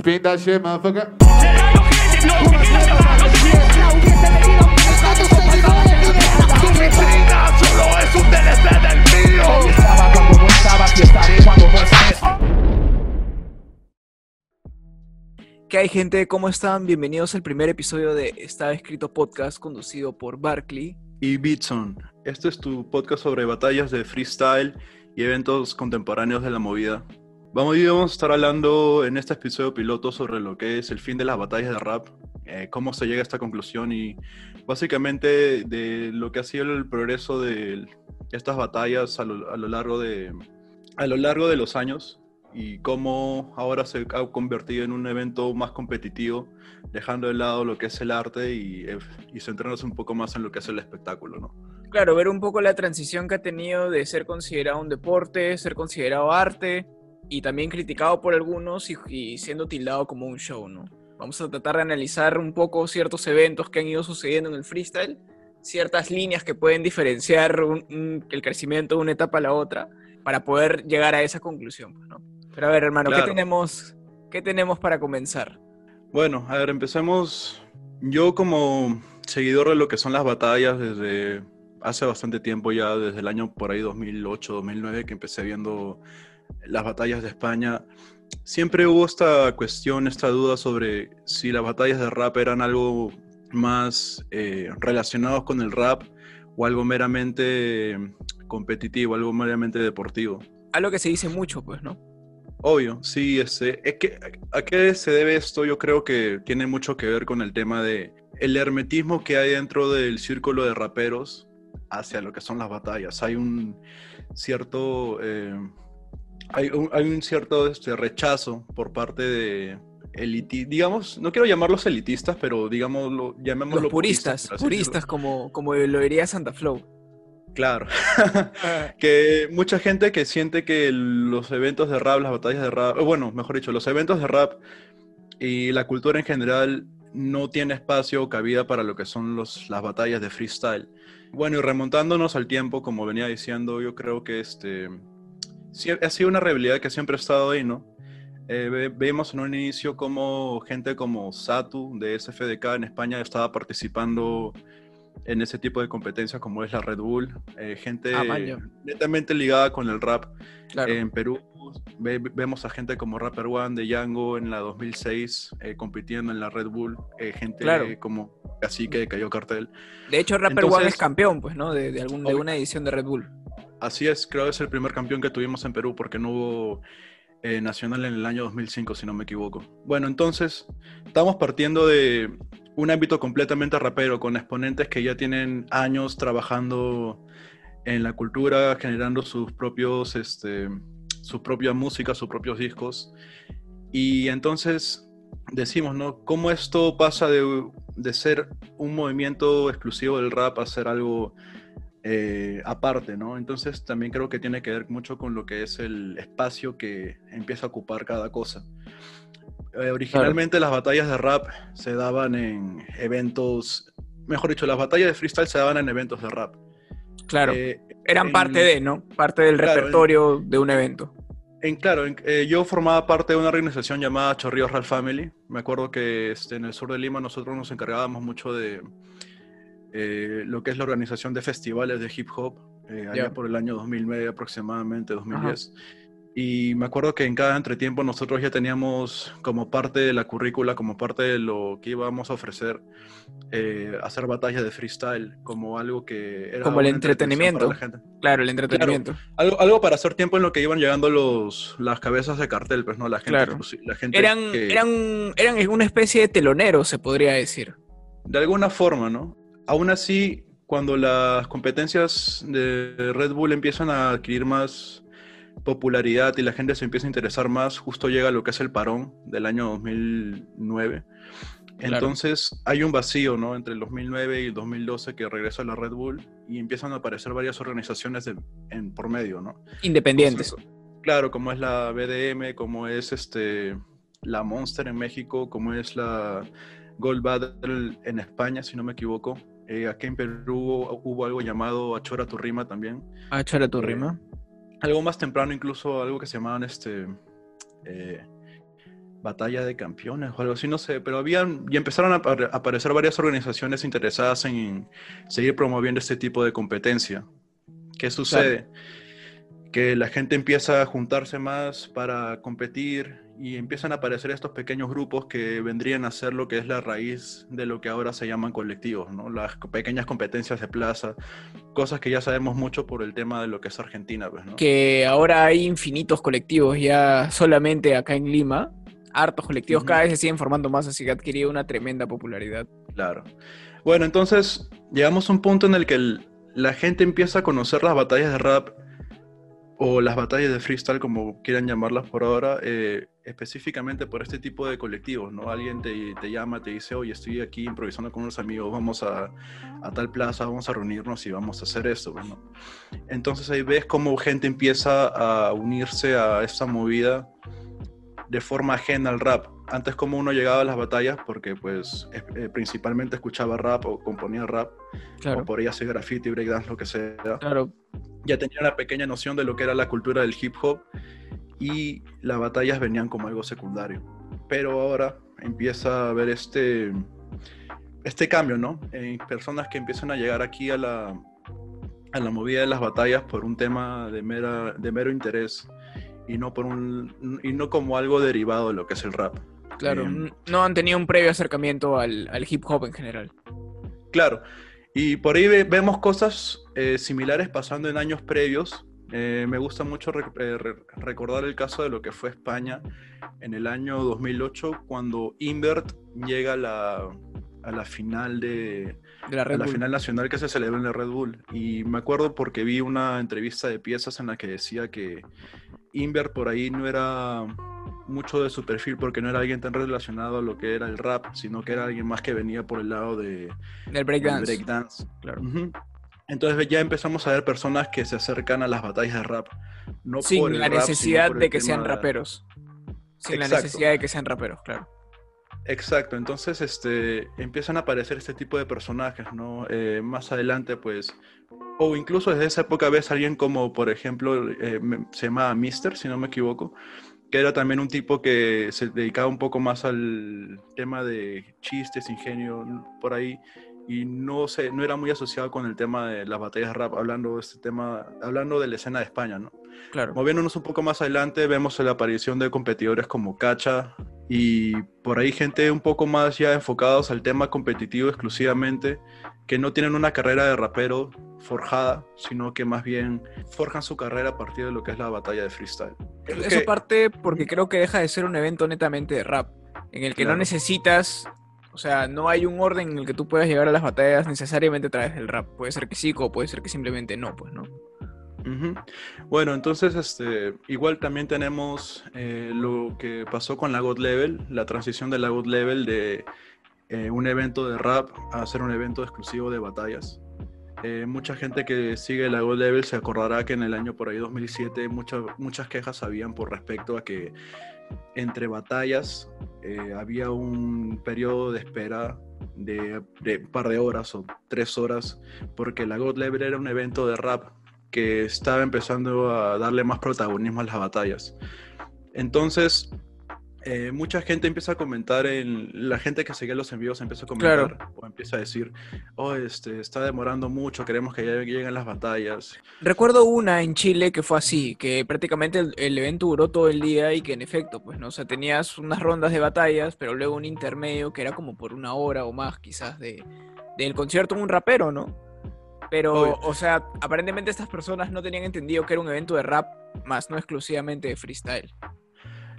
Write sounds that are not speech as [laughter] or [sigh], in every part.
Spin that shit, motherfucker. ¿Qué hay gente? ¿Cómo están? Bienvenidos al primer episodio de Estaba Escrito Podcast conducido por Barkley. y Beatson. Este es tu podcast sobre batallas de freestyle y eventos contemporáneos de la movida. Vamos, vamos a estar hablando en este episodio piloto sobre lo que es el fin de las batallas de rap, eh, cómo se llega a esta conclusión y básicamente de lo que ha sido el progreso de estas batallas a lo, a lo largo, de, a lo largo de los años y cómo ahora se ha convertido en un evento más competitivo, dejando de lado lo que es el arte y, eh, y centrándose un poco más en lo que es el espectáculo, ¿no? Claro, ver un poco la transición que ha tenido de ser considerado un deporte, ser considerado arte y también criticado por algunos y, y siendo tildado como un show, ¿no? Vamos a tratar de analizar un poco ciertos eventos que han ido sucediendo en el freestyle, ciertas líneas que pueden diferenciar un- un- el crecimiento de una etapa a la otra para poder llegar a esa conclusión, ¿no? Pero a ver, hermano, ¿qué Claro. tenemos, ¿qué tenemos para comenzar? Bueno, a ver, empecemos. Yo como seguidor de lo que son las batallas desde hace bastante tiempo ya, desde el año por ahí 2008, 2009, que empecé viendo las batallas de España, siempre hubo esta cuestión, esta duda sobre si las batallas de rap eran algo más eh, relacionados con el rap o algo meramente competitivo, algo meramente deportivo. Algo que se dice mucho, pues, ¿no? Obvio, sí, este, es que, ¿a qué se debe esto? Yo creo que tiene mucho que ver con el tema de el hermetismo que hay dentro del círculo de raperos hacia lo que son las batallas. Hay un cierto, eh, hay un, hay un cierto este, rechazo por parte de eliti digamos, no quiero llamarlos elitistas, pero digámoslo, llamémoslo Los puristas, puristas, como, como lo diría Santa Flow. Claro. [laughs] [laughs] que mucha gente que siente que los eventos de rap, las batallas de rap, bueno, mejor dicho, los eventos de rap y la cultura en general no tiene espacio o cabida para lo que son los, las batallas de freestyle. Bueno, y remontándonos al tiempo, como venía diciendo, yo creo que este sí, ha sido una realidad que siempre ha estado ahí, ¿no? Eh, ve- vemos en un inicio como gente como Satu de SFDK en España estaba participando en ese tipo de competencias como es la Red Bull, eh, gente Ah, netamente ligada con el rap. Claro. En Perú ve- vemos a gente como Rapper One de Django en la 2006 eh, compitiendo en la Red Bull, gente Claro. como Cacique de Cayó Cartel. de hecho, Rapper One entonces- es campeón, pues, ¿no? De, de, algún, de Obvio. una edición de Red Bull. Así es, creo que es el primer campeón que tuvimos en Perú porque no hubo eh, nacional en el año 2005, si no me equivoco. Bueno, entonces, estamos partiendo de un ámbito completamente rapero, con exponentes que ya tienen años trabajando en la cultura, generando sus propios, este, su propia música, sus propios discos. Y entonces decimos, ¿no? ¿Cómo esto pasa de, de ser un movimiento exclusivo del rap a ser algo eh, aparte, ¿no? Entonces también creo que tiene que ver mucho con lo que es el espacio que empieza a ocupar cada cosa. Eh, originalmente las batallas de rap se daban en eventos, mejor dicho, las batallas de freestyle se daban en eventos de rap. Claro. Eh, Eran en- parte de, ¿no? Parte del Claro, en- repertorio de un evento. En, claro, en- eh, yo formaba parte de una organización llamada Chorrillos Rap Family. Me acuerdo que este, en el sur de Lima nosotros nos encargábamos mucho de eh, lo que es la organización de festivales de hip hop, eh, allá Ya. por el año 2009 aproximadamente, 2010. Y me acuerdo que en cada entretiempo nosotros ya teníamos como parte de la currícula, como parte de lo que íbamos a ofrecer, eh, hacer batallas de freestyle, como algo que era Como el entretenimiento. para la gente. Claro, el entretenimiento. Algo, algo para hacer tiempo en lo que iban llegando los, las cabezas de cartel, pues no, la gente. Claro. exclusi- La gente Eran, que- eran, eran una especie de teloneros, se podría decir. De alguna forma, ¿no? Aún así, cuando las competencias de Red Bull empiezan a adquirir más popularidad y la gente se empieza a interesar más, justo llega lo que es el parón del año 2009. Claro. Entonces hay un vacío, ¿no? Entre el 2009 y el 2012 que regresa la Red Bull y empiezan a aparecer varias organizaciones de- en, por medio, ¿no? Independientes. Claro, como es la BDM, como es este la Monster en México, como es la Gold Battle en España, si no me equivoco. Eh, aquí en Perú hubo, algo llamado Achora tu rima también. Ah, chara tu Eh. Algo más temprano, incluso algo que se llamaban este. eh, batalla de campeones o algo así, no sé, pero habían y empezaron a aparecer varias organizaciones interesadas en seguir promoviendo este tipo de competencia. ¿Qué sucede? Que la gente empieza a juntarse más para competir y empiezan a aparecer estos pequeños grupos que vendrían a ser lo que es la raíz de lo que ahora se llaman colectivos, ¿no? Las pequeñas competencias de plaza, cosas que ya sabemos mucho por el tema de lo que es Argentina, pues, ¿no? Que ahora hay infinitos colectivos ya solamente acá en Lima. Hartos colectivos, cada vez se siguen formando más, así que ha adquirido una tremenda popularidad. Claro. Bueno, entonces llegamos a un punto en el que el- la gente empieza a conocer las batallas de rap o las batallas de freestyle, como quieran llamarlas por ahora, eh, específicamente por este tipo de colectivos, ¿no? Alguien te, te llama, te dice, oye, estoy aquí improvisando con unos amigos, vamos a, a tal plaza, vamos a reunirnos y vamos a hacer esto, ¿no? Entonces ahí ves cómo gente empieza a unirse a esta movida de forma ajena al rap. Antes como uno llegaba a las batallas porque pues eh, principalmente escuchaba rap o componía rap Claro, o por ahí hacía graffiti, breakdance, lo que sea. claro. Ya tenía una pequeña noción de lo que era la cultura del hip hop y las batallas venían como algo secundario. Pero ahora empieza a haber este, este cambio, ¿no? En personas que empiezan a llegar aquí a la, a la movida de las batallas por un tema de, mera, de mero interés y no, por un, y no como algo derivado de lo que es el rap. Claro, no han tenido un previo acercamiento al, al hip hop en general. Claro, y por ahí ve- vemos cosas eh, similares pasando en años previos. Eh, me gusta mucho eh, re- recordar el caso de lo que fue España en el año 2008, cuando Invert llega a la, a la final de, De la a la final nacional que se celebró en la Red Bull. Y me acuerdo porque vi una entrevista de piezas en la que decía que Invert por ahí no era mucho de su perfil porque no era alguien tan relacionado a lo que era el rap, sino que era alguien más que venía por el lado de Del breakdance. breakdance. Claro. Entonces ya empezamos a ver personas que se acercan a las batallas de rap. No por Sin el la rap, necesidad por de que sean raperos. Sin la necesidad de que sean raperos, claro. Exacto, entonces este, empiezan a aparecer este tipo de personajes, ¿no? Eh, más adelante, pues, o incluso desde esa época ves a alguien como, por ejemplo, eh, se llamaba Mister, si no me equivoco, que era también un tipo que se dedicaba un poco más al tema de chistes, ingenio, por ahí, y no, se, no era muy asociado con el tema de las batallas rap, hablando de este tema, hablando de la escena de España, ¿no? Claro. Moviéndonos un poco más adelante, vemos la aparición de competidores como Cacha y por ahí gente un poco más ya enfocados al tema competitivo exclusivamente, que no tienen una carrera de rapero forjada, sino que más bien forjan su carrera a partir de lo que es la batalla de freestyle. Creo Eso que- parte porque creo que deja de ser un evento netamente de rap, en el que no necesitas, o sea, no hay un orden en el que tú puedas llegar a las batallas necesariamente a través del rap. Puede ser que sí, o puede ser que simplemente no, pues, ¿no? Bueno, entonces este, igual también tenemos eh, lo que pasó con la God Level, la transición de la God Level de eh, un evento de rap a ser un evento exclusivo de batallas. Eh, mucha gente que sigue la God Level se acordará que en el año por ahí 2007 muchas muchas quejas habían por respecto a que entre batallas había un periodo de espera de, de un par de horas o tres horas porque la God Level era un evento de rap que estaba empezando a darle más protagonismo a las batallas. Entonces, eh, mucha gente empieza a comentar, en, la gente que seguía los envíos empieza a comentar Claro. o empieza a decir, oh, este, está demorando mucho, queremos que ya lleguen las batallas. Recuerdo una en Chile que fue así, que prácticamente el, el evento duró todo el día y que en efecto, pues, ¿no? O sea, tenías unas rondas de batallas, pero luego un intermedio que era como por una hora o más, quizás, de, del concierto de un rapero, ¿no? Pero, Obvio. o sea, aparentemente estas personas no tenían entendido que era un evento de rap, más no exclusivamente de freestyle.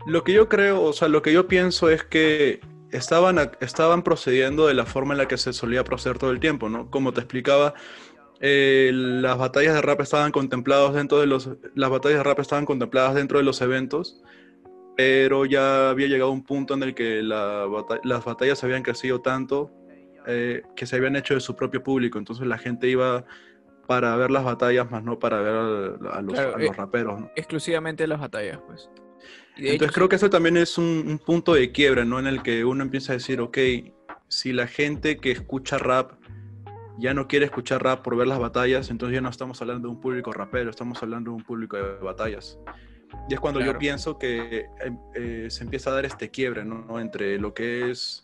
Lo que yo creo, o sea, lo que yo pienso es que estaban, estaban procediendo de la forma en la que se solía proceder todo el tiempo, ¿no? Como te explicaba, eh, las batallas de rap estaban contempladas dentro de los, las batallas de rap estaban contempladas dentro de los eventos, pero ya había llegado un punto en el que la las batallas habían crecido tanto eh, que se habían hecho de su propio público, entonces la gente iba para ver las batallas, más no para ver a, a los, Claro, a los eh, raperos, ¿no? Exclusivamente las batallas, pues. Y Entonces hecho, creo que eso también es un, un punto de quiebra, ¿no? En el que uno empieza a decir, ok, si la gente que escucha rap ya no quiere escuchar rap por ver las batallas, entonces ya no estamos hablando de un público rapero, estamos hablando de un público de batallas. Y es cuando Claro. yo pienso que eh, eh, se empieza a dar este quiebre, ¿no? Entre lo que es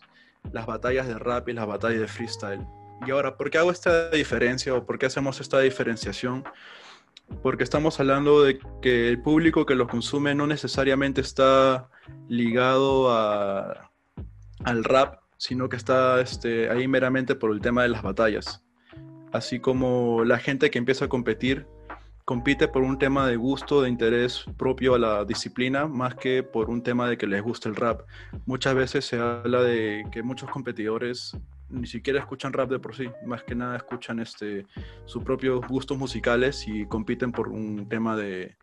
las batallas de rap y las batallas de freestyle. Y ahora, ¿por qué hago esta diferencia o por qué hacemos esta diferenciación? Porque estamos hablando de que el público que los consume no necesariamente está ligado al rap, sino que está este, ahí meramente por el tema de las batallas. Así como la gente que empieza a competir compite por un tema de gusto, de interés propio a la disciplina, más que por un tema de que les guste el rap. Muchas veces se habla de que muchos competidores ni siquiera escuchan rap de por sí, más que nada escuchan este, sus propios gustos musicales y compiten por un tema de,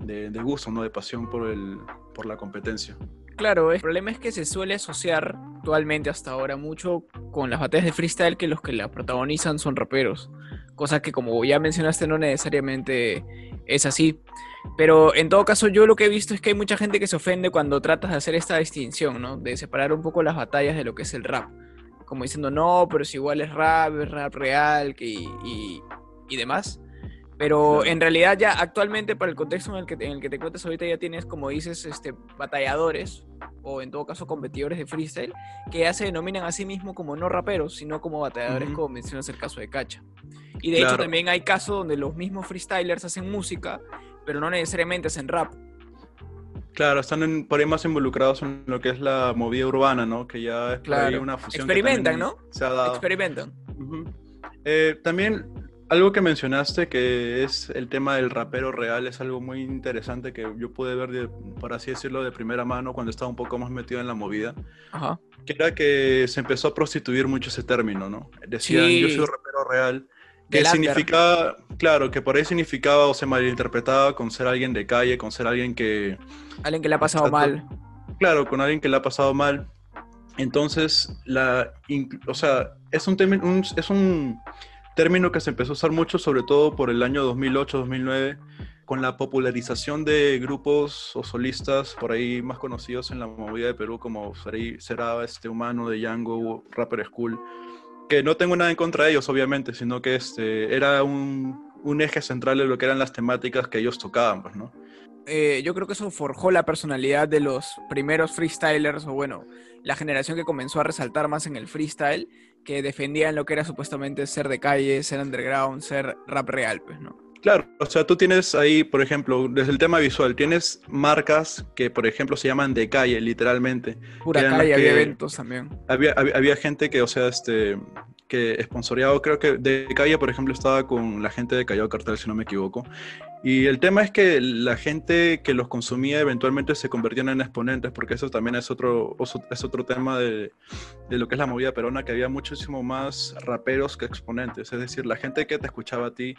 de, gusto, ¿no? de pasión por, el, por la competencia. Claro, el problema es que se suele asociar actualmente hasta ahora mucho con las batallas de freestyle que los que la protagonizan son raperos. Cosa que como ya mencionaste no necesariamente es así. Pero en todo caso yo lo que he visto es que hay mucha gente que se ofende cuando tratas de hacer esta distinción, ¿no? De separar un poco las batallas de lo que es el rap. Como diciendo, no, pero si igual es rap, es rap real que, y, y- y demás. Pero en realidad ya actualmente para el contexto en el que te, en el que te encuentras ahorita ya tienes, como dices, este, batalladores o en todo caso competidores de freestyle que ya se denominan a sí mismos como no raperos, sino como batalladores, Ujú. como mencionas el caso de Cacha. Y de hecho también hay casos donde los mismos freestylers hacen música, pero no necesariamente hacen rap. Claro, están en- por ahí más involucrados en lo que es la movida urbana, ¿no? Que ya es Claro. una fusión. Experimentan, ¿no? Se ha dado. Experimentan. Eh, también algo que mencionaste que es el tema del rapero real es algo muy interesante que yo pude ver, de- por así decirlo, de primera mano cuando estaba un poco más metido en la movida, Ajá. que era que se empezó a prostituir mucho ese término, ¿no? Decían, Sí. yo soy rapero real, que significaba, claro, que por ahí significaba o se malinterpretaba con ser alguien de calle, con ser alguien que, Alguien que le ha pasado Exacto. mal. claro, con alguien que le ha pasado mal. Entonces, la, o sea, es un, temi- un- es un término que se empezó a usar mucho, sobre todo por el año 2008-2009, con la popularización de grupos o solistas por ahí más conocidos en la movida de Perú, como Será- este Humano de Django, Rapper School, que no tengo nada en contra de ellos, obviamente, sino que este, era un, un eje central de lo que eran las temáticas que ellos tocaban, pues, ¿no? eh, yo creo que eso forjó la personalidad de los primeros freestylers, o bueno, la generación que comenzó a resaltar más en el freestyle, que defendían lo que era supuestamente ser de calle, ser underground, ser rap real, pues, ¿no? Claro, o sea, tú tienes ahí, por ejemplo, desde el tema visual, tienes marcas que, por ejemplo, se llaman de calle, literalmente. Pura calle, había eventos también. Había, había, había gente que, o sea, este, que sponsoreado, creo que de calle, por ejemplo, estaba con la gente de Callao Cartel, si no me equivoco. Y el tema es que la gente que los consumía eventualmente se convertían en exponentes, porque eso también es otro, es otro tema de, de lo que es la movida peruana, que había muchísimo más raperos que exponentes. Es decir, la gente que te escuchaba a ti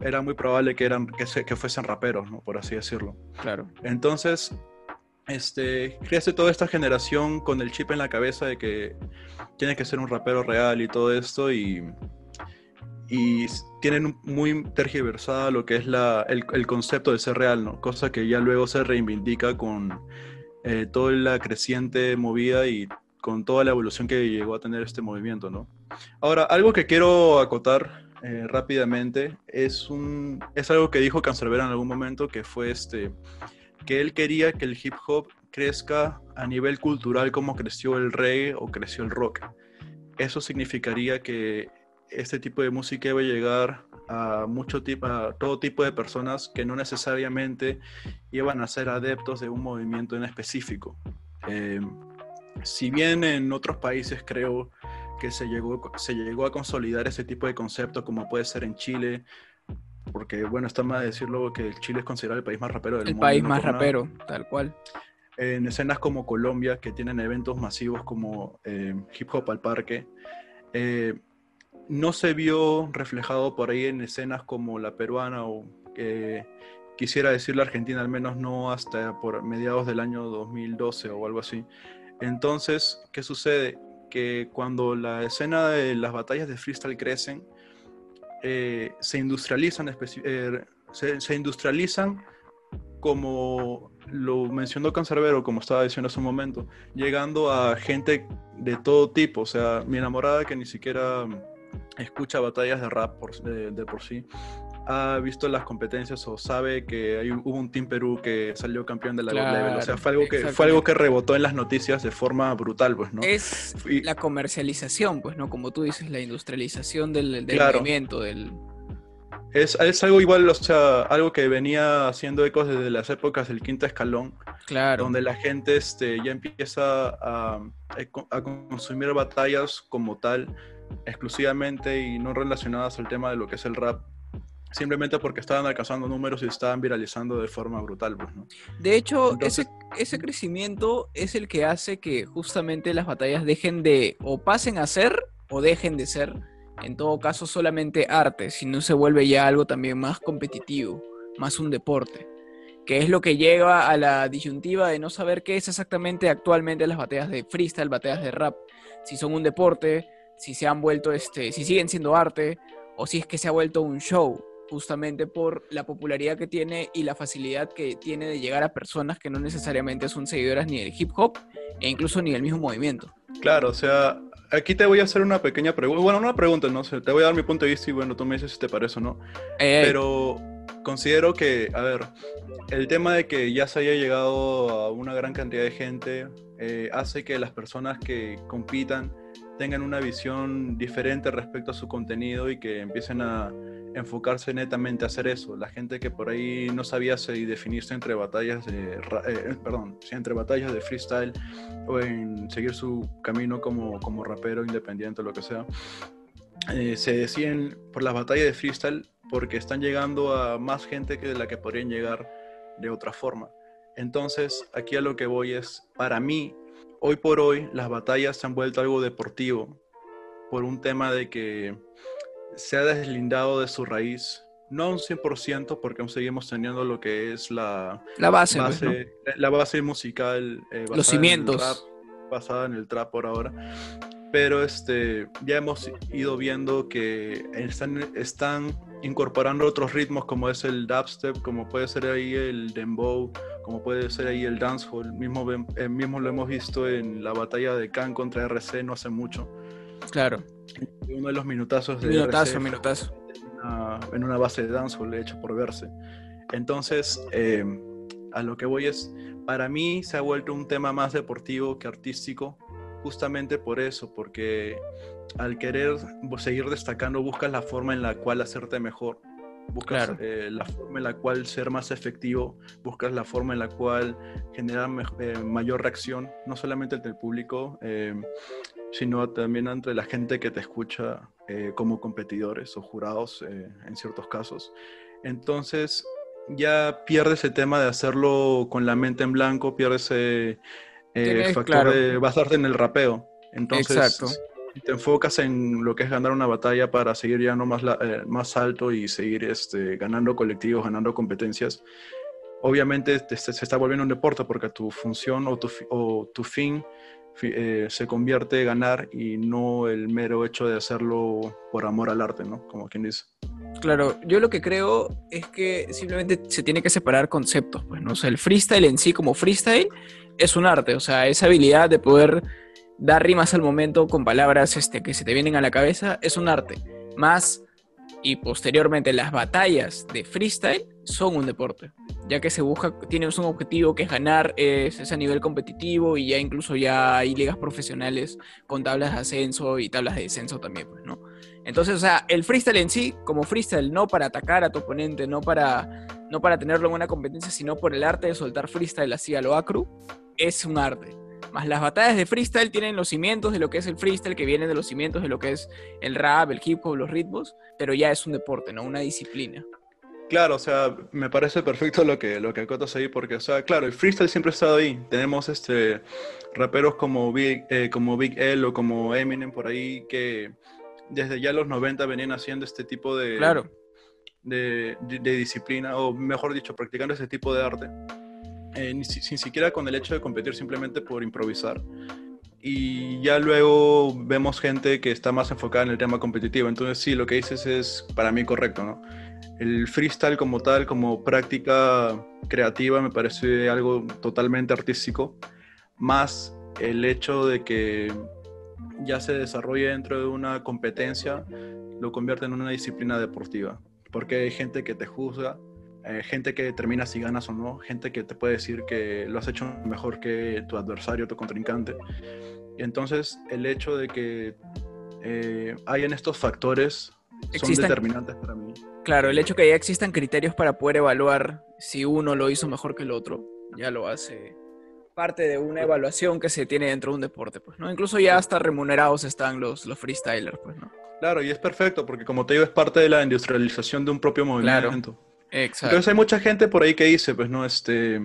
era muy probable que, eran, que, se- que fuesen raperos, ¿no? por así decirlo. Claro. Entonces, este, crece toda esta generación con el chip en la cabeza de que tienes que ser un rapero real y todo esto y, y tienen muy tergiversada lo que es la, el, el concepto de ser real, ¿no? Cosa que ya luego se reivindica con eh, toda la creciente movida y con toda la evolución que llegó a tener este movimiento, ¿no? Ahora, algo que quiero acotar eh, rápidamente es, un, es algo que dijo Cancerbero en algún momento, que fue este, que él quería que el hip hop crezca a nivel cultural como creció el reggae o creció el rock. Eso significaría que este tipo de música iba a llegar a, mucho tipo, a todo tipo de personas que no necesariamente iban a ser adeptos de un movimiento en específico. Eh, si bien en otros países creo que se llegó, se llegó a consolidar ese tipo de concepto, como puede ser en Chile, porque bueno, está mal decirlo que Chile es considerado el país más rapero del El mundo. país no más nada. rapero, tal cual. En escenas como Colombia, que tienen eventos masivos como eh, Hip Hop al Parque, eh, no se vio reflejado por ahí en escenas como la peruana o eh, quisiera decir la argentina, al menos no hasta por mediados del año 2012 o algo así. Entonces, ¿qué sucede? Que cuando la escena de las batallas de freestyle crecen, eh, se industrializan, eh, se, se industrializan como lo mencionó Cancerbero, como estaba diciendo hace un momento, llegando a gente de todo tipo, o sea, mi enamorada que ni siquiera escucha batallas de rap por, de, de por sí, ha visto las competencias o sabe que hay, hubo un Team Perú que salió campeón de la Claro, Level. O sea, fue algo, que, fue algo que rebotó en las noticias de forma brutal, pues, ¿no? Es Y- la comercialización, pues, ¿no? Como tú dices, la industrialización del, del Claro. movimiento, del... Es, es algo igual, o sea, algo que venía haciendo ecos desde las épocas del quinto escalón, Claro. donde la gente este, ya empieza a, a consumir batallas como tal, exclusivamente y no relacionadas al tema de lo que es el rap, simplemente porque estaban alcanzando números y estaban viralizando de forma brutal, pues, ¿no? De hecho, Entonces- ese, ese crecimiento es el que hace que justamente las batallas dejen de, o pasen a ser, o dejen de ser, en todo caso, solamente arte, si no se vuelve ya algo también más competitivo, más un deporte, que es lo que lleva a la disyuntiva de no saber qué es exactamente actualmente las batallas de freestyle, batallas de rap, si son un deporte, si se han vuelto, este, si siguen siendo arte, o si es que se ha vuelto un show, justamente por la popularidad que tiene y la facilidad que tiene de llegar a personas que no necesariamente son seguidoras ni del hip hop e incluso ni del mismo movimiento. Claro, o sea, aquí te voy a hacer una pequeña pregunta, bueno, una pregunta, no sé, te voy a dar mi punto de vista y bueno, tú me dices si te parece o no. Eh, Pero considero que, a ver, el tema de que ya se haya llegado a una gran cantidad de gente eh, hace que las personas que compitan tengan una visión diferente respecto a su contenido y que empiecen a enfocarse netamente a hacer eso. La gente que por ahí no sabía si definirse entre batallas de, ra- eh, perdón, entre batallas de freestyle o en seguir su camino como, como rapero independiente o lo que sea, eh, se deciden por las batallas de freestyle porque están llegando a más gente que de la que podrían llegar de otra forma. Entonces, aquí a lo que voy es, para mí, hoy por hoy, las batallas se han vuelto algo deportivo por un tema de que se ha deslindado de su raíz, no un 100%, porque aún seguimos teniendo lo que es la la base, pues, la- base musical eh, basada en el cimientos. basada en el trap por ahora. Pero este, ya hemos ido viendo que están, están incorporando otros ritmos como es el dubstep, como puede ser ahí el dembow, como puede ser ahí el dancehall. Mismo, eh, mismo lo hemos visto en la batalla de Khan contra RC no hace mucho. Claro. Uno de los minutazos de Minutazo, RC minutazo. en una, en una base de dancehall hecho por verse. Entonces, eh, a lo que voy es, para mí se ha vuelto un tema más deportivo que artístico, justamente por eso, porque al querer seguir destacando, buscas la forma en la cual hacerte mejor, buscas Claro. eh, la forma en la cual ser más efectivo, buscas la forma en la cual generar eh, mayor reacción, no solamente entre el público, eh, sino también entre la gente que te escucha eh, como competidores o jurados en ciertos casos. Entonces ya pierdes el tema de hacerlo con la mente en blanco, pierdes ese Tienes, factor claro. de basarte en el rapeo. Entonces Exacto. Te enfocas en lo que es ganar una batalla para seguir llegando más, la- eh, más alto y seguir este, ganando colectivos, ganando competencias. Obviamente te- se, está volviendo un deporte porque tu función o tu, o tu fin fi- eh, se convierte en ganar y no el mero hecho de hacerlo por amor al arte, ¿no? Como quien dice. Claro, yo lo que creo es que simplemente se tiene que separar conceptos, pues, ¿no? O sea, el freestyle en sí como freestyle es un arte, o sea, esa habilidad de poder dar rimas al momento con palabras este, que se te vienen a la cabeza es un arte. Más y posteriormente las batallas de freestyle son un deporte, ya que se busca, tienes un objetivo que es ganar, es, es a nivel competitivo y ya incluso ya hay ligas profesionales con tablas de ascenso y tablas de descenso también, pues, ¿no? Entonces, o sea, el freestyle en sí, como freestyle, no para atacar a tu oponente, no para, no para tenerlo en una competencia, sino por el arte de soltar freestyle así a lo acru, es un arte. Más las batallas de freestyle tienen los cimientos de lo que es el freestyle, que vienen de los cimientos de lo que es el rap, el hip hop, los ritmos, pero ya es un deporte, ¿no? Una disciplina. Claro, o sea, me parece perfecto lo que, lo que acotas ahí, porque, o sea, claro, el freestyle siempre ha estado ahí. Tenemos este, raperos como Big, eh, como Big L o como Eminem por ahí que desde ya los 90 venían haciendo este tipo de, Claro. de, de- de disciplina, o mejor dicho, practicando ese tipo de arte, eh, ni si- sin siquiera con el hecho de competir, simplemente por improvisar. Y ya luego vemos gente que está más enfocada en el tema competitivo. Entonces, sí, lo que dices es para mí correcto, ¿no? El freestyle como tal, como práctica creativa, me parece algo totalmente artístico, más el hecho de que ya se desarrolle dentro de una competencia, lo convierte en una disciplina deportiva. porque hay gente que te juzga, eh, gente que determina si ganas o no, gente que te puede decir que lo has hecho mejor que tu adversario, tu contrincante. Y entonces el hecho de que eh, hayan estos factores son determinantes para mí. Claro, el hecho que ya existan criterios para poder evaluar si uno lo hizo mejor que el otro, ya lo hace parte de una evaluación que se tiene dentro de un deporte, pues, ¿no? Incluso ya hasta remunerados están los, los freestylers, pues, ¿no? Claro, y es perfecto, porque como te digo, es parte de la industrialización de un propio Claro. Exacto. Entonces hay mucha gente por ahí que dice, pues no, este,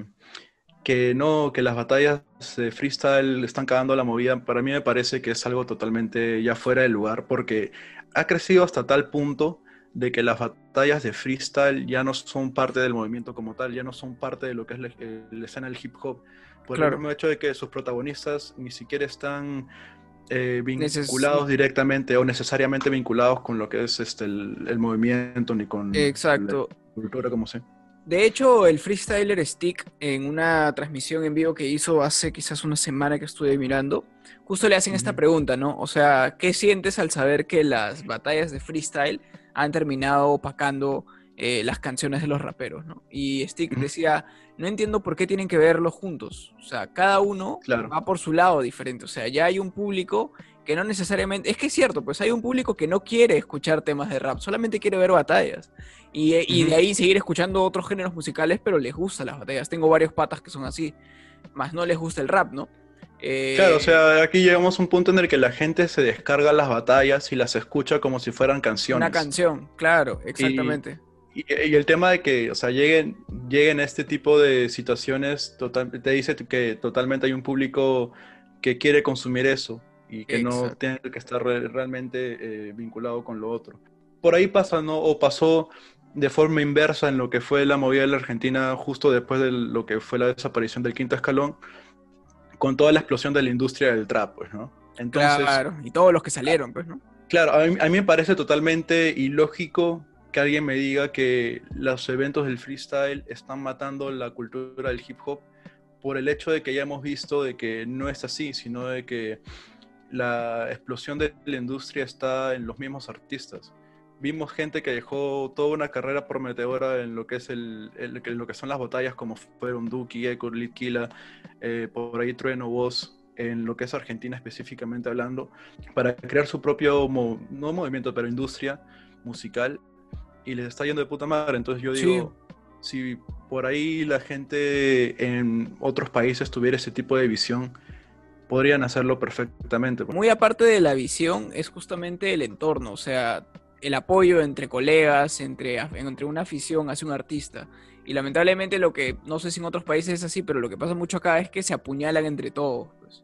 que no, que las batallas de freestyle están cagando la movida. Para mí me parece que es algo totalmente ya fuera de lugar, porque ha crecido hasta tal punto de que las batallas de freestyle ya no son parte del movimiento como tal, ya no son parte de lo que es la, la escena del hip hop. Por Claro. el mismo hecho de que sus protagonistas ni siquiera están eh, Neces- vinculados directamente o necesariamente vinculados con lo que es este, el, el movimiento ni con Exacto. Cultura como sea. De hecho, el freestyler Stick, en una transmisión en vivo que hizo hace quizás una semana que estuve mirando, justo le hacen esta pregunta, ¿no? O sea, ¿qué sientes al saber que las batallas de freestyle han terminado opacando eh, las canciones de los raperos, ¿no? Y Stick decía, no entiendo por qué tienen que verlos juntos. O sea, cada uno Claro. va por su lado diferente. O sea, ya hay un público que no necesariamente... Es que es cierto, pues hay un público que no quiere escuchar temas de rap, solamente quiere ver batallas. Y, eh, y de ahí seguir escuchando otros géneros musicales, pero les gustan las batallas. Tengo varios patas que son así, más no les gusta el rap, ¿no? Eh, Claro, o sea, aquí llegamos a un punto en el que la gente se descarga las batallas y las escucha como si fueran canciones. Una canción, claro, exactamente. Y, y el tema de que, o sea, lleguen, lleguen a este tipo de situaciones, total, te dice que totalmente hay un público que quiere consumir eso y que no Exacto. tiene que estar re- realmente eh, vinculado con lo otro. Por ahí pasa, ¿no? O pasó de forma inversa en lo que fue la movida de la Argentina justo después de lo que fue la desaparición del quinto escalón, con toda la explosión de la industria del trap, pues, ¿no? Entonces, claro, y todos los que salieron, pues, ¿no? Claro, a mí, a mí me parece totalmente ilógico que alguien me diga que los eventos del freestyle están matando la cultura del hip hop por el hecho de que ya hemos visto de que no es así, sino de que la explosión de la industria está en los mismos artistas. Vimos gente que dejó toda una carrera prometedora en lo que es el, el- en lo que son las batallas como fueron Duki, Echo, Litkila, eh, por ahí Trueno, Voz, en lo que es Argentina específicamente hablando, para crear su propio, mo- no movimiento, pero industria musical, y les está yendo de puta madre. Entonces yo Sí. digo, si por ahí la gente en otros países tuviera ese tipo de visión, podrían hacerlo perfectamente. Muy aparte de la visión, es justamente el entorno, o sea, el apoyo entre colegas, entre, entre una afición hacia un artista. Y lamentablemente lo que, no sé si en otros países es así, pero lo que pasa mucho acá es que se apuñalan entre todos. pues.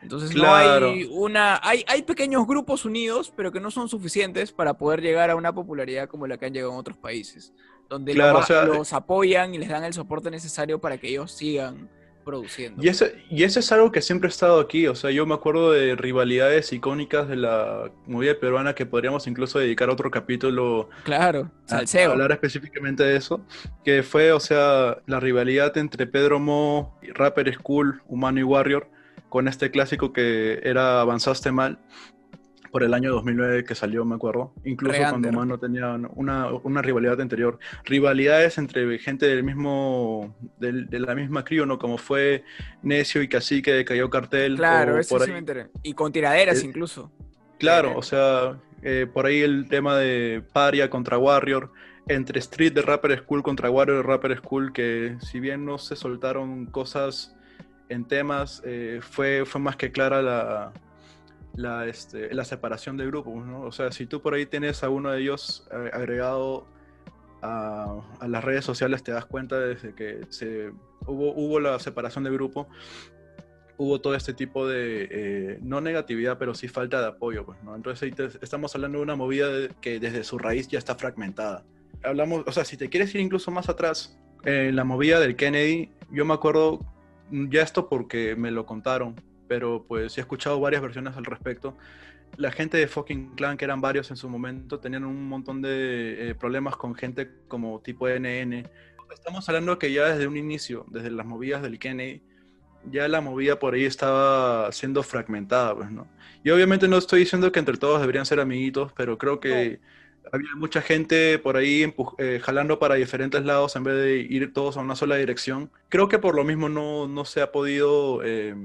Entonces Claro. no hay una... Hay, hay pequeños grupos unidos, pero que no son suficientes para poder llegar a una popularidad como la que han llegado en otros países. Donde Claro, lo- o sea, los apoyan y les dan el soporte necesario para que ellos sigan produciendo. Y ese, y ese es algo que siempre ha estado aquí. O sea, yo me acuerdo de rivalidades icónicas de la movida peruana que podríamos incluso dedicar otro capítulo Claro, a- hablar específicamente de eso. Que fue, o sea, la rivalidad entre Pedro Mo, Rapper School, Humano y Warrior, con este clásico que era Avanzaste Mal, por el año 2009 que salió, me acuerdo. Incluso Re cuando under. Humano tenía una, una rivalidad anterior. Rivalidades entre gente del mismo, del- de la misma crío, ¿no? Como fue Necio y Cacique de Cayó Cartel. Claro, eso sí ahí. me enteré. Y con tiraderas incluso. Claro, Eh, o sea, eh, por ahí el tema de Paria contra Warrior, entre Street de Rapper School contra Warrior de Rapper School, que si bien no se soltaron cosas en temas, eh, fue, fue más que clara la, la, este, la separación de grupos, ¿no? O sea, si tú por ahí tienes a uno de ellos eh, agregado a, las redes sociales, te das cuenta desde que se, hubo, la separación de grupo, hubo todo este tipo de, eh, no negatividad, pero sí falta de apoyo, pues, ¿no? Entonces ahí estamos hablando de una movida que desde su raíz ya está fragmentada. Hablamos, o sea, si te quieres ir incluso más atrás, en la movida del Kennedy, yo me acuerdo, ya esto porque me lo contaron, pero pues he escuchado varias versiones al respecto. La gente de Fucking Clan, que eran varios en su momento, tenían un montón de eh, problemas con gente como tipo NN. Estamos hablando que ya desde un inicio, desde las movidas del Kennedy, ya la movida por ahí estaba siendo fragmentada, pues, ¿no? Y obviamente no estoy diciendo que entre todos deberían ser amiguitos, pero creo que había mucha gente por ahí eh, jalando para diferentes lados en vez de ir todos a una sola dirección. Creo que por lo mismo no, no se ha podido, eh,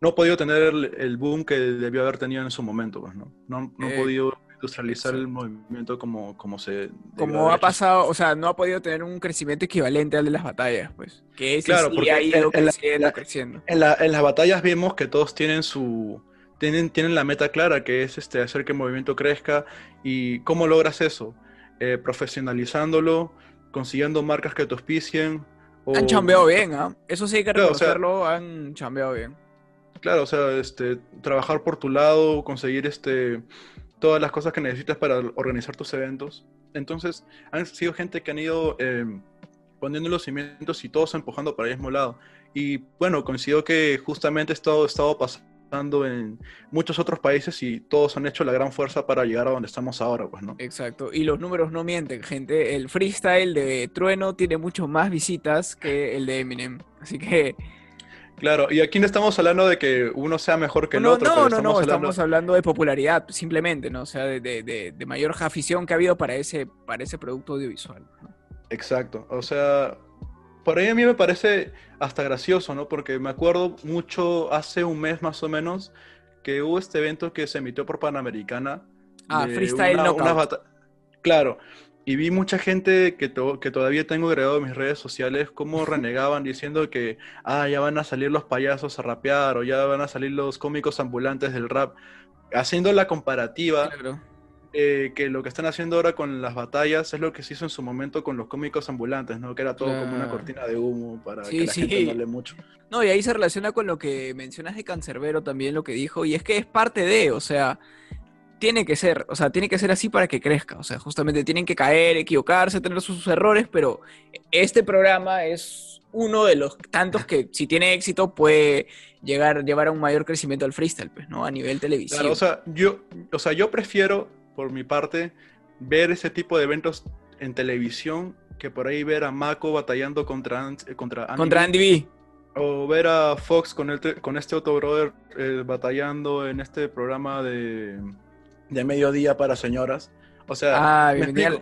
no ha podido tener el, el boom que debió haber tenido en su momento, pues, ¿no? No, no ha Eh, podido industrializar el movimiento como, como se... Como ha hecho. pasado, o sea, no ha podido tener un crecimiento equivalente al de las batallas, pues. Que Claro, sí porque ha ido en- en la- creciendo, creciendo. En, la- en las batallas vemos que todos tienen su tienen, tienen la meta clara, que es este, hacer que el movimiento crezca. ¿Y cómo logras eso? Eh, profesionalizándolo, consiguiendo marcas que te auspicien. o- Han chambeado bien, ¿ah? Eso sí hay que Claro, o sea- reconocerlo, han chambeado bien. Claro, o sea, este, trabajar por tu lado, conseguir este, todas las cosas que necesitas para organizar tus eventos. Entonces, han sido gente que han ido eh, poniendo los cimientos y todos empujando para el mismo lado. Y bueno, coincido que justamente esto ha estado pasando en muchos otros países y todos han hecho la gran fuerza para llegar a donde estamos ahora, pues, ¿no? Exacto. Y los números no mienten, gente. El freestyle de Trueno tiene mucho más visitas que el de Eminem. Así que. Claro, y aquí no estamos hablando de que uno sea mejor que el no, otro, no, pero no, estamos no, hablando... estamos hablando de popularidad, simplemente, ¿no? O sea, de, de- de- de mayor afición que ha habido para ese, para ese producto audiovisual. ¿no? Exacto, o sea, por ahí a mí me parece hasta gracioso, ¿no? Porque me acuerdo mucho, hace un mes más o menos, que hubo este evento que se emitió por Panamericana. Ah, Freestyle una- Knockout. Claro, y vi mucha gente que, to- que todavía tengo agregado en mis redes sociales, como renegaban diciendo que, ah, ya van a salir los payasos a rapear, o ya van a salir los cómicos ambulantes del rap, haciendo la comparativa Claro. eh, que lo que están haciendo ahora con las batallas es lo que se hizo en su momento con los cómicos ambulantes, ¿no? Que era todo como una cortina de humo para Sí, que la sí. gente no hable mucho. No, y ahí se relaciona con lo que mencionas de Cancerbero también, lo que dijo, y es que es parte de, o sea, tiene que ser, o sea, tiene que ser así para que crezca, o sea, justamente tienen que caer, equivocarse, tener sus errores, pero este programa es uno de los tantos que si tiene éxito puede llegar, llevar a un mayor crecimiento al freestyle, pues, ¿no? A nivel televisivo. Claro, o sea, yo, o sea, yo prefiero, por mi parte, ver ese tipo de eventos en televisión que por ahí ver a Mako batallando contra, Ant- contra Andy Contra B, Andy B. O ver a Fox con, el, con este otro brother eh, batallando en este programa de, de mediodía para señoras. O sea, Ah, ¿me bienvenida,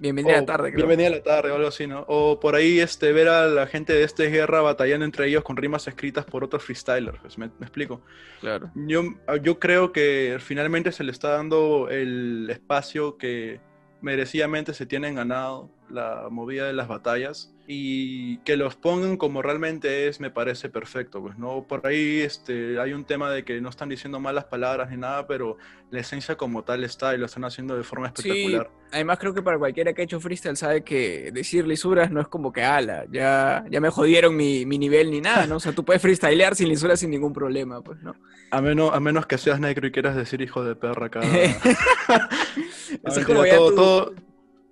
bienvenida a O la tarde, creo. Bienvenida a la tarde o algo así, ¿no? O por ahí este, ver a la gente de esta guerra batallando entre ellos con rimas escritas por otros freestylers. pues, ¿me, me explico? Claro. Yo, yo creo que finalmente se le está dando el espacio que merecidamente se tienen ganado la movida de las batallas y que los pongan como realmente es me parece perfecto pues no por ahí este hay un tema de que no están diciendo malas palabras ni nada pero la esencia como tal está y lo están haciendo de forma Sí, espectacular además creo que para cualquiera que ha hecho freestyle sabe que decir lisuras no es como que, ala, ya, ya me jodieron mi, mi nivel ni nada, ¿no? O sea, tú puedes freestylear sin lisuras sin ningún problema, pues, ¿no? [laughs] a menos a menos que seas negro y quieras decir hijo de perra [laughs] Eso Ah, es como ya todo, tú- todo,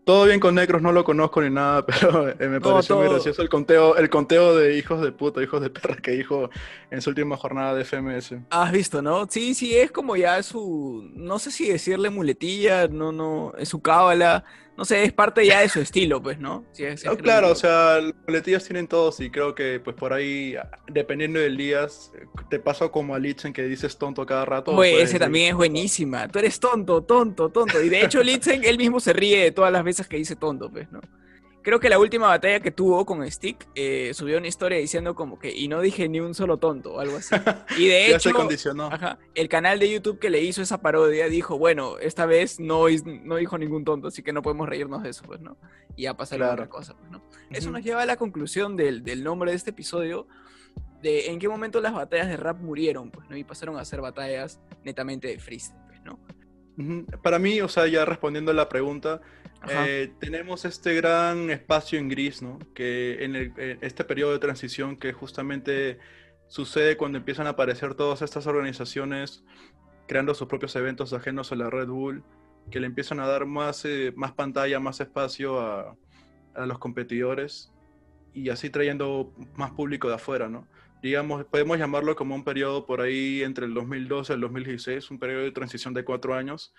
todo bien con negros, no lo conozco ni nada, [laughs] pero eh, me No, pareció muy gracioso el conteo, el conteo de hijos de puta, hijos de perra que dijo en su última jornada de FMS. Has visto, ¿no? Sí, sí, es como ya su, no sé si decirle muletilla, no, no, es su cábala, no sé, es parte ya de su estilo, pues, ¿no? Sí, es- es No, creo claro, o sea, los boletillos tienen todos y creo que pues por ahí, dependiendo del día, te pasa como a Litzen que dices tonto cada rato. Puedes ese también es buenísima. Tú eres tonto, tonto, tonto. Y de hecho, Litzen, él mismo se ríe de todas las veces que dice tonto, pues, ¿no? Creo que la última batalla que tuvo con Stick eh, subió una historia diciendo como que, y no dije ni un solo tonto o algo así. [laughs] Y de Ya se hecho, condicionó. ajá, el canal de YouTube que le hizo esa parodia dijo, bueno, esta vez no, no dijo ningún tonto, así que no podemos reírnos de eso, pues, ¿no? Y ya Claro. otra cosa, pues, ¿no? Eso nos lleva a la conclusión del, del nombre de este episodio, de en qué momento las batallas de rap murieron, pues, ¿no? Y pasaron a ser batallas netamente de freestyle. Para mí, o sea, ya respondiendo a la pregunta, eh, tenemos este gran espacio en gris, ¿no? Que en, el- en este periodo de transición que justamente sucede cuando empiezan a aparecer todas estas organizaciones creando sus propios eventos ajenos a la Red Bull, que le empiezan a dar más, eh, más pantalla, más espacio a, a los competidores y así trayendo más público de afuera, ¿no? Digamos, podemos llamarlo como un periodo por ahí entre el 2012 y el 2016, un periodo de transición de cuatro años,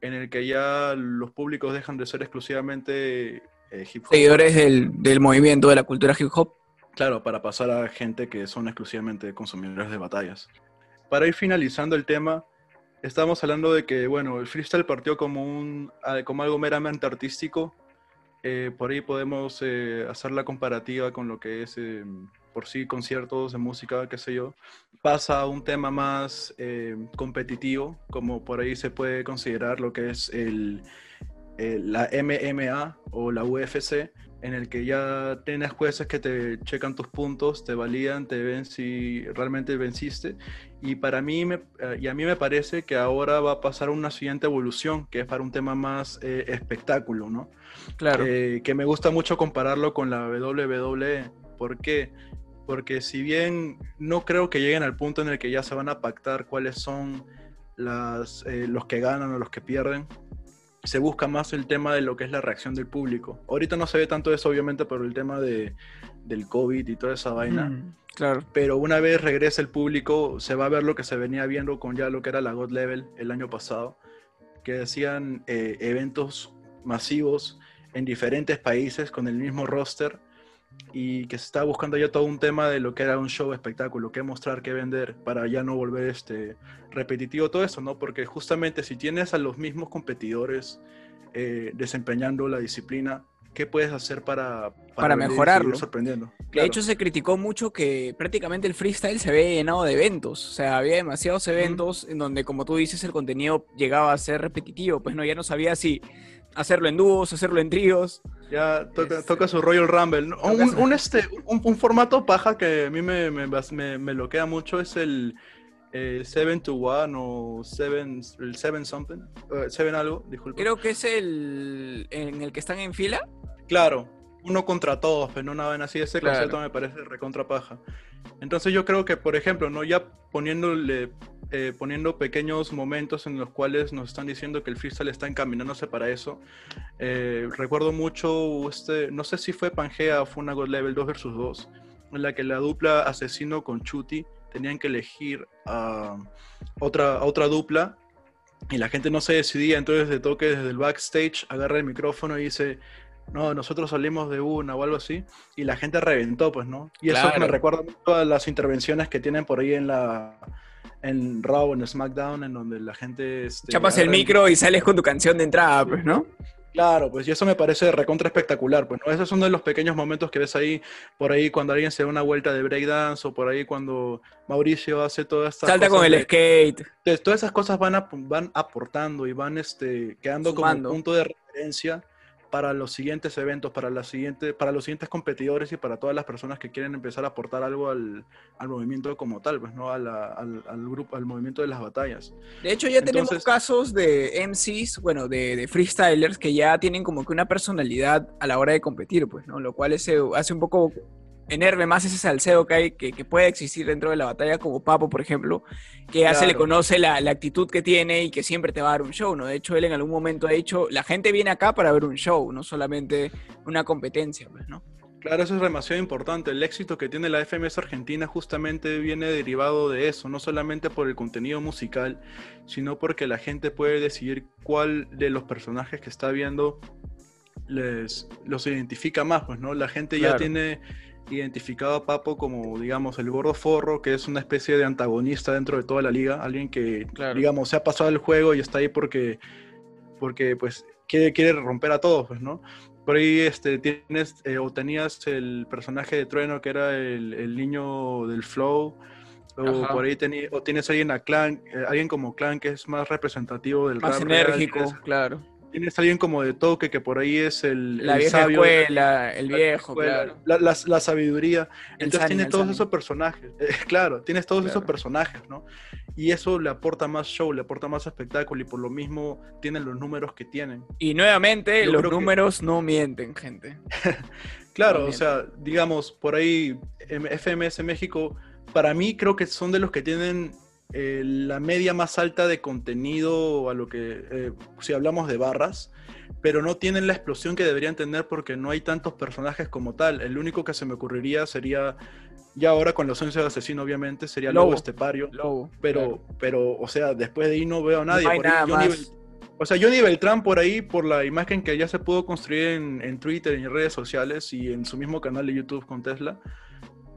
en el que ya los públicos dejan de ser exclusivamente eh, hip hop. Seguidores del, del movimiento de la cultura hip hop. Claro, para pasar a gente que son exclusivamente consumidores de batallas. Para ir finalizando el tema, Estamos hablando de que, bueno, el freestyle partió como, un, como algo meramente artístico. Eh, por ahí podemos eh, hacer la comparativa con lo que es eh, por sí conciertos de música, qué sé yo. Pasa a un tema más eh, competitivo, como por ahí se puede considerar lo que es el, el- la MMA o la UFC, en el que ya tienes jueces que te checan tus puntos, te validan, te ven si realmente venciste. Y para mí, me, eh, y a mí me parece que ahora va a pasar una siguiente evolución, que es para un tema más eh, espectáculo, ¿no? Claro. Eh, que me gusta mucho compararlo con la WWE. ¿Por qué? Porque si bien no creo que lleguen al punto en el que ya se van a pactar cuáles son las, eh, los que ganan o los que pierden, se busca más el tema de lo que es la reacción del público. Ahorita no se ve tanto eso, obviamente, por el tema de, del COVID y toda esa vaina. Mm, claro. Pero una vez regrese el público, se va a ver lo que se venía viendo con ya lo que era la God Level el año pasado, que decían eh, eventos masivos en diferentes países con el mismo roster y que se estaba buscando ya todo un tema de lo que era un show espectáculo, qué mostrar, qué vender, para ya no volver este repetitivo todo eso, ¿no? Porque justamente si tienes a los mismos competidores eh, desempeñando la disciplina, ¿qué puedes hacer para, Para y mejorarlo. sorprendiendo? De Claro. hecho, se criticó mucho que prácticamente el freestyle se había llenado de eventos. O sea, había demasiados eventos en donde, como tú dices, el contenido llegaba a ser repetitivo. Pues no, ya no sabía si hacerlo en dúos, hacerlo en tríos. Ya toca, Es- toca su Royal Rumble. Un, su- un, este, un, un formato paja que a mí me, me, me, me loquea mucho es el 7 to 1 o 7 el 7 something. 7 algo, disculpa. Creo que es el en el que están en fila. Claro, uno contra todos, pero no nada así. Ese Claro. concepto me parece recontra paja. Entonces yo creo que, por ejemplo, ¿no? ya poniéndole, eh, poniendo pequeños momentos en los cuales nos están diciendo que el freestyle está encaminándose para eso. eh, recuerdo mucho, este, no sé si fue Pangea o fue una God Level 2 versus 2, en la que la dupla Asesino con Chuti tenían que elegir a otra, otra dupla y la gente no se decidía, entonces de toque desde el backstage agarra el micrófono y dice, no, nosotros salimos de una o algo así, y la gente reventó, pues, ¿no? Y eso me recuerda mucho a las intervenciones que tienen por ahí en la en Raw, en SmackDown, en donde la gente... Este, Chapas el micro y sales con tu canción de entrada, pues, ¿no? Claro, pues y eso me parece recontra espectacular, pues, ¿no? Esos son de los pequeños momentos que ves ahí, por ahí cuando alguien se da una vuelta de breakdance, o por ahí cuando Mauricio hace todas estas Salta con el de- skate. todas esas cosas van, van aportando y van este, quedando Sumando. como punto de referencia para los siguientes eventos, para, la siguiente, para los siguientes competidores y para todas las personas que quieren empezar a aportar algo al, al movimiento como tal, pues, ¿no? A la- al, al grupo, al movimiento de las batallas. De hecho, ya tenemos casos de MCs, bueno, de, de freestylers que ya tienen como que una personalidad a la hora de competir, pues, ¿no? Lo cual ese, hace un poco enerve más ese salseo que hay, que, que puede existir dentro de la batalla, como Papo, por ejemplo, que ya se le Claro. conoce la, la actitud que tiene y que siempre te va a dar un show, ¿no? De hecho, él en algún momento ha dicho, la gente viene acá para ver un show, no solamente una competencia, pues, ¿no? Claro, eso es demasiado importante. El éxito que tiene la FMS Argentina justamente viene derivado de eso, no solamente por el contenido musical, sino porque la gente puede decidir cuál de los personajes que está viendo les los identifica más, pues, ¿no? La gente ya Claro. tiene identificado a Papo como, digamos, el gordo forro, que es una especie de antagonista dentro de toda la liga, alguien que, Claro. digamos, se ha pasado el juego y está ahí porque, porque pues, quiere, quiere romper a todos, pues, ¿no? Por ahí este, tienes eh, o tenías el personaje de Trueno que era el, el niño del flow. O Ajá. por ahí teni- o tienes alguien a Clan, eh, alguien como Clan que es más representativo del Más rap enérgico, claro. Tienes alguien como de Toque que por ahí es el, La el vieja sabio la- escuela, el la viejo, escuela, claro. la, la- la sabiduría. El Entonces tienes todos Sanin. esos personajes. eh, [laughs] claro, tienes todos esos Claro. personajes, ¿no? Y eso le aporta más show, le aporta más espectáculo y por lo mismo tienen los números que tienen. Y nuevamente, Yo los creo que- números no mienten, gente. [laughs] Claro, Muy o bien. sea, digamos, por ahí FMS México, para mí creo que son de los que tienen eh, la media más alta de contenido a lo que, eh, si hablamos de barras, pero no tienen la explosión que deberían tener porque no hay tantos personajes como tal. El único que se me ocurriría sería, ya ahora con los 11 de asesino obviamente, sería Lobo, Lobo. Estepario, Lobo. pero, pero, o sea, después de ahí no veo a nadie. No hay Por ahí nada Johnny más. Bel- o sea, Johnny Beltrán por ahí, por la imagen que ya se pudo construir en, en Twitter, en redes sociales y en su mismo canal de YouTube con Tesla.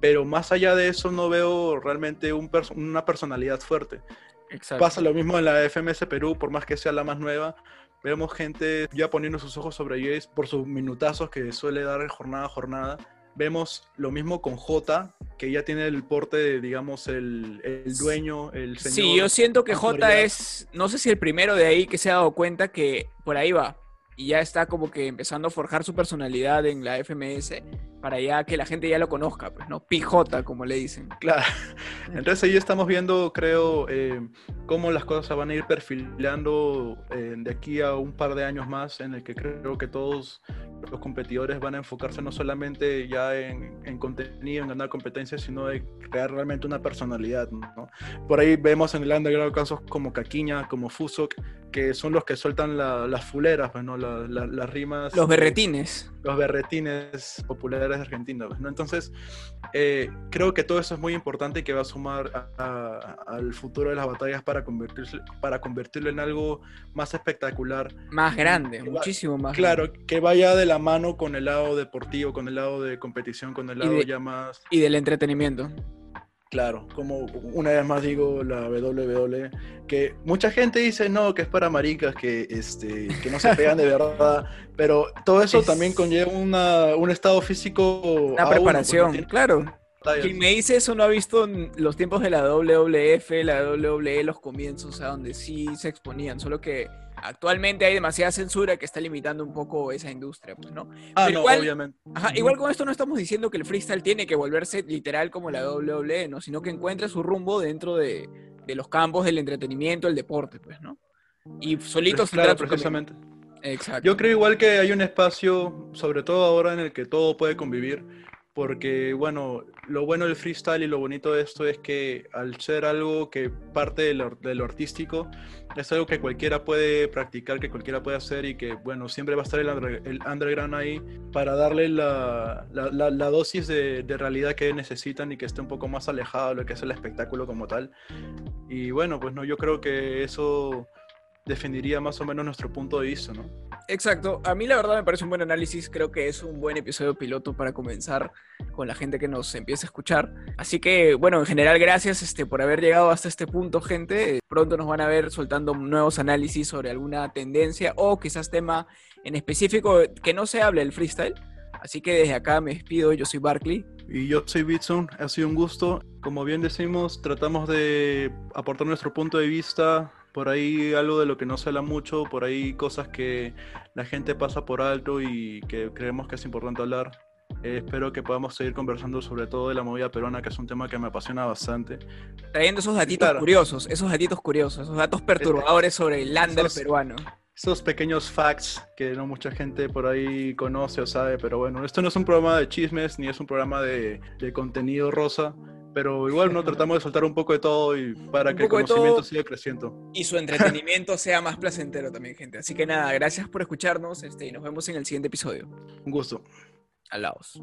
Pero más allá de eso no veo realmente un perso- una personalidad fuerte. Exacto. Pasa lo mismo en la FMS Perú, por más que sea la más nueva. Vemos gente ya poniendo sus ojos sobre Jace por sus minutazos que suele dar jornada a jornada. Vemos lo mismo con J, que ya tiene el porte de, digamos, el, el dueño, el señor. Sí, yo siento que J es, no sé si el primero de ahí que se ha dado cuenta que por ahí va. Y ya está como que empezando a forjar su personalidad en la FMS para ya que la gente ya lo conozca, pues, ¿no? PJ, como le dicen. Claro. Entonces ahí estamos viendo, creo, eh, cómo las cosas van a ir perfilando eh, de aquí a un par de años más, en el que creo que todos los competidores van a enfocarse no solamente ya en, en contenido, en ganar competencias, sino de crear realmente una personalidad. ¿no? Por ahí vemos en el underground casos como Caquiña, como Fusok, que son los que sueltan la- las fuleras, pues, ¿no? La- la- las rimas. Los berretines. los berretines populares Argentina. pues, ¿no? Entonces, eh, creo que todo eso es muy importante y que va a sumar al futuro de las batallas para, convertirse, para convertirlo en algo más espectacular. Más grande, que va- muchísimo más. Claro, que vaya de la mano con el lado deportivo, con el lado de competición, con el lado de- ya más Y del entretenimiento. Claro. Como una vez más digo, la WWE, que mucha gente dice no, que es para maricas, que, este, que no se pegan de [laughs] verdad, pero todo eso Es- también conlleva una- un estado físico. Una uno, preparación, claro. Quien me dice eso no ha visto en los tiempos de la WWF, la WWE, los comienzos, a donde sí se exponían, solo que actualmente hay demasiada censura que está limitando un poco esa industria, pues, ¿no? Ah, pero no, igual- obviamente. Ajá, igual con esto no estamos diciendo que el freestyle tiene que volverse literal como la WWE, ¿no? Sino que encuentre su rumbo dentro de, de los campos del entretenimiento, el deporte, pues, ¿no? Y solitos Claro, tendrá su precisamente. Exacto. Yo creo igual que hay un espacio, sobre todo ahora en el que todo puede convivir, porque bueno, lo bueno del freestyle y lo bonito de esto es que al ser algo que parte de lo, de lo artístico, es algo que cualquiera puede practicar, que cualquiera puede hacer y que bueno, siempre va a estar el, under- el underground ahí para darle la, la- la- la dosis de, de realidad que necesitan y que esté un poco más alejado de lo que es el espectáculo como tal. Y bueno, pues no, yo creo que eso definiría más o menos nuestro punto de vista, ¿no? Exacto. A mí la verdad me parece un buen análisis. Creo que es un buen episodio piloto para comenzar con la gente que nos empieza a escuchar. Así que, bueno, en general, gracias este, por haber llegado hasta este punto, gente. Pronto nos van a ver soltando nuevos análisis sobre alguna tendencia o quizás tema en específico que no se hable del freestyle. Así que desde acá me despido. Yo soy Barkley. Y yo soy Bitson, ha sido un gusto. Como bien decimos, tratamos de aportar nuestro punto de vista, por ahí algo de lo que no se habla mucho, por ahí cosas que la gente pasa por alto y que creemos que es importante hablar. Eh, espero que podamos seguir conversando sobre todo de la movida peruana, que es un tema que me apasiona bastante. Trayendo esos datitos Claro. curiosos, esos datitos curiosos, esos datos perturbadores sobre el lander Esos- peruano. Esos pequeños facts que no mucha gente por ahí conoce o sabe, pero bueno, esto no es un programa de chismes ni es un programa de, de contenido rosa, pero igual no [laughs] tratamos de soltar un poco de todo y para Un que el conocimiento siga creciendo. y su entretenimiento [laughs] sea más placentero también, gente. Así que nada, gracias por escucharnos este, y nos vemos en el siguiente episodio. Un gusto. Alaos.